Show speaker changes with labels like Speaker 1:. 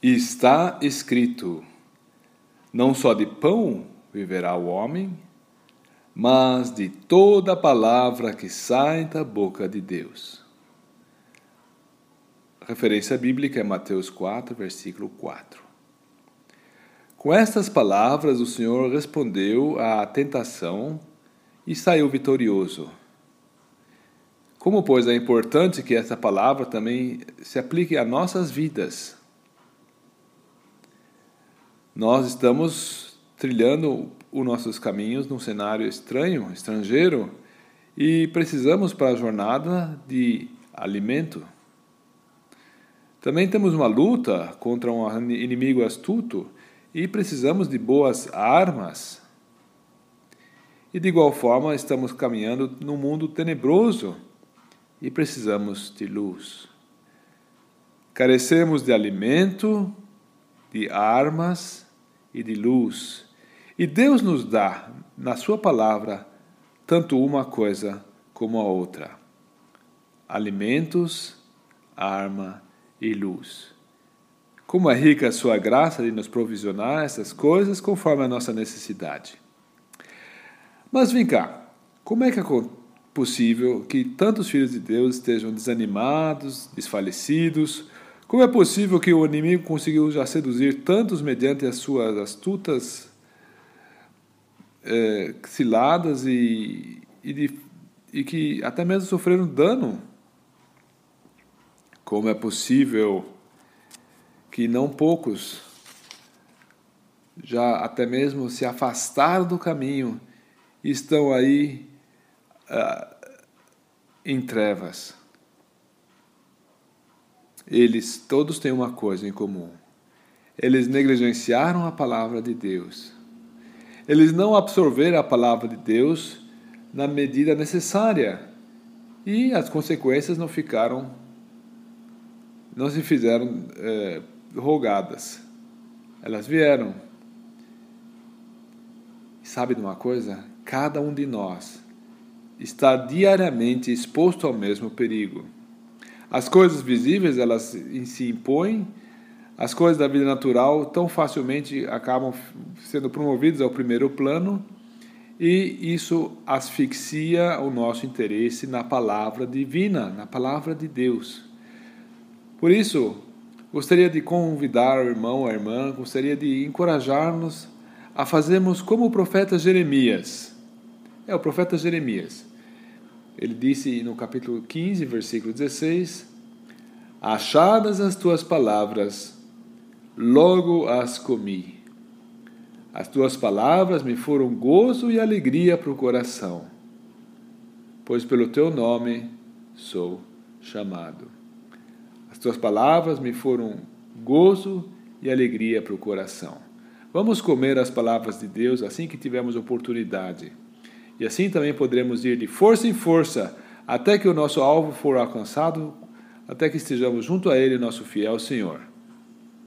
Speaker 1: Está escrito: Não só de pão viverá o homem, mas de toda palavra que sai da boca de Deus. Referência bíblica é Mateus 4, versículo 4. Com estas palavras, o Senhor respondeu à tentação e saiu vitorioso. Como, pois, é importante que essa palavra também se aplique a nossas vidas nós estamos trilhando os nossos caminhos num cenário estranho, estrangeiro, e precisamos para a jornada de alimento. Também temos uma luta contra um inimigo astuto e precisamos de boas armas. E de igual forma, estamos caminhando num mundo tenebroso e precisamos de luz. Carecemos de alimento, de armas e de luz. E Deus nos dá, na Sua palavra, tanto uma coisa como a outra: alimentos, arma e luz. Como é rica a Sua graça de nos provisionar essas coisas conforme a nossa necessidade. Mas vem cá, como é que é possível que tantos filhos de Deus estejam desanimados, desfalecidos, como é possível que o inimigo conseguiu já seduzir tantos mediante as suas astutas é, ciladas e, e, de, e que até mesmo sofreram dano? Como é possível que não poucos já até mesmo se afastaram do caminho e estão aí uh, em trevas? Eles todos têm uma coisa em comum. Eles negligenciaram a palavra de Deus. Eles não absorveram a palavra de Deus na medida necessária. E as consequências não ficaram, não se fizeram é, rogadas. Elas vieram. Sabe de uma coisa? Cada um de nós está diariamente exposto ao mesmo perigo. As coisas visíveis, elas se impõem, as coisas da vida natural tão facilmente acabam sendo promovidas ao primeiro plano e isso asfixia o nosso interesse na palavra divina, na palavra de Deus. Por isso, gostaria de convidar o irmão, a irmã, gostaria de encorajar-nos a fazermos como o profeta Jeremias. É o profeta Jeremias. Ele disse no capítulo 15, versículo 16: Achadas as tuas palavras, logo as comi. As tuas palavras me foram gozo e alegria para o coração, pois pelo teu nome sou chamado. As tuas palavras me foram gozo e alegria para o coração. Vamos comer as palavras de Deus assim que tivermos oportunidade. E assim também poderemos ir de força em força até que o nosso alvo for alcançado, até que estejamos junto a Ele, nosso fiel Senhor.